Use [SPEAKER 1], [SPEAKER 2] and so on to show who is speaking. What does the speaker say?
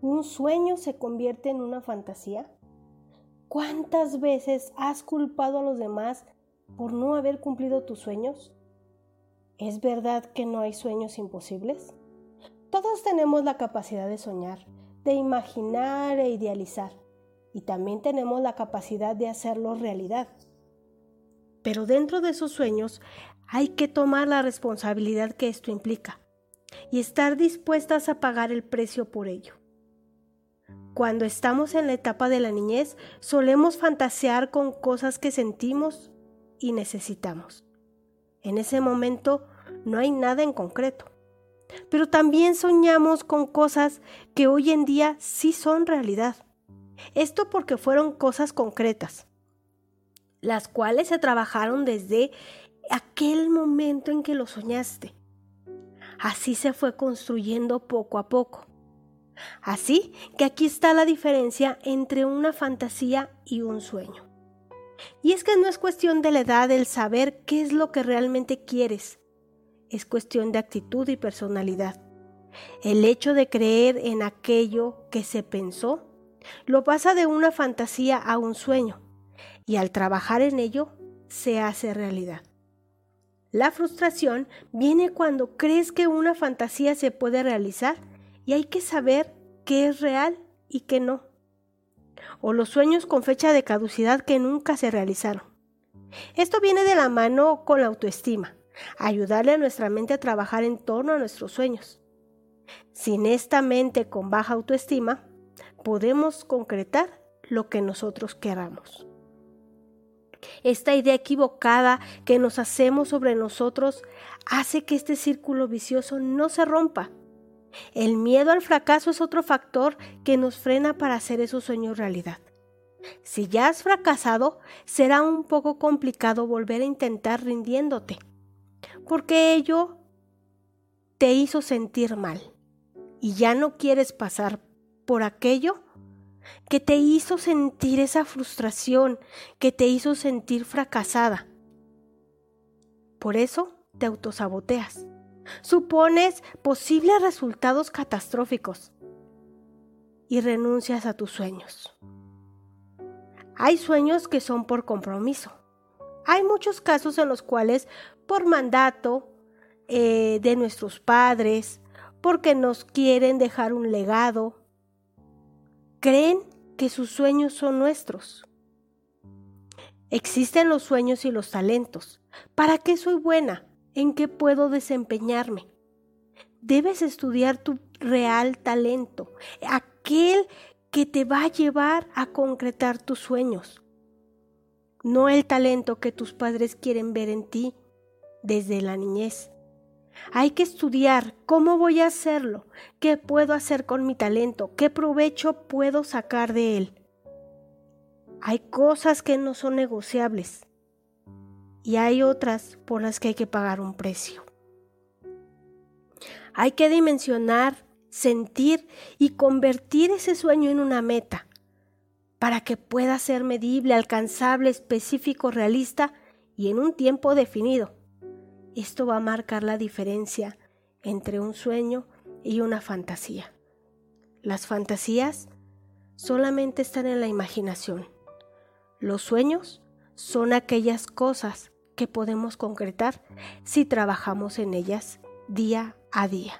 [SPEAKER 1] un sueño se convierte en una fantasía? ¿Cuántas veces has culpado a los demás por no haber cumplido tus sueños? ¿Es verdad que no hay sueños imposibles? Todos tenemos la capacidad de soñar, de imaginar e idealizar, y también tenemos la capacidad de hacerlo realidad. Pero dentro de esos sueños hay que tomar la responsabilidad que esto implica y estar dispuestas a pagar el precio por ello. Cuando estamos en la etapa de la niñez, solemos fantasear con cosas que sentimos y necesitamos. En ese momento no hay nada en concreto. Pero también soñamos con cosas que hoy en día sí son realidad. Esto porque fueron cosas concretas, las cuales se trabajaron desde aquel momento en que lo soñaste. Así se fue construyendo poco a poco. Así que aquí está la diferencia entre una fantasía y un sueño. Y es que no es cuestión de la edad el saber qué es lo que realmente quieres. Es cuestión de actitud y personalidad. El hecho de creer en aquello que se pensó lo pasa de una fantasía a un sueño y al trabajar en ello se hace realidad. La frustración viene cuando crees que una fantasía se puede realizar y hay que saber qué es real y qué no o los sueños con fecha de caducidad que nunca se realizaron. Esto viene de la mano con la autoestima, ayudarle a nuestra mente a trabajar en torno a nuestros sueños. Sin esta mente con baja autoestima, podemos concretar lo que nosotros queramos. Esta idea equivocada que nos hacemos sobre nosotros hace que este círculo vicioso no se rompa el miedo al fracaso es otro factor que nos frena para hacer esos sueños realidad. Si ya has fracasado, será un poco complicado volver a intentar rindiéndote, porque ello te hizo sentir mal y ya no quieres pasar por aquello que te hizo sentir esa frustración, que te hizo sentir fracasada. Por eso te autosaboteas. Supones posibles resultados catastróficos y renuncias a tus sueños. Hay sueños que son por compromiso. Hay muchos casos en los cuales por mandato eh, de nuestros padres, porque nos quieren dejar un legado, creen que sus sueños son nuestros. Existen los sueños y los talentos. ¿Para qué soy buena? en qué puedo desempeñarme. Debes estudiar tu real talento, aquel que te va a llevar a concretar tus sueños, no el talento que tus padres quieren ver en ti desde la niñez. Hay que estudiar cómo voy a hacerlo, qué puedo hacer con mi talento, qué provecho puedo sacar de él. Hay cosas que no son negociables y hay otras por las que hay que pagar un precio. Hay que dimensionar, sentir y convertir ese sueño en una meta para que pueda ser medible, alcanzable, específico, realista y en un tiempo definido. Esto va a marcar la diferencia entre un sueño y una fantasía. Las fantasías solamente están en la imaginación. Los sueños son aquellas cosas que podemos concretar si trabajamos en ellas día a día.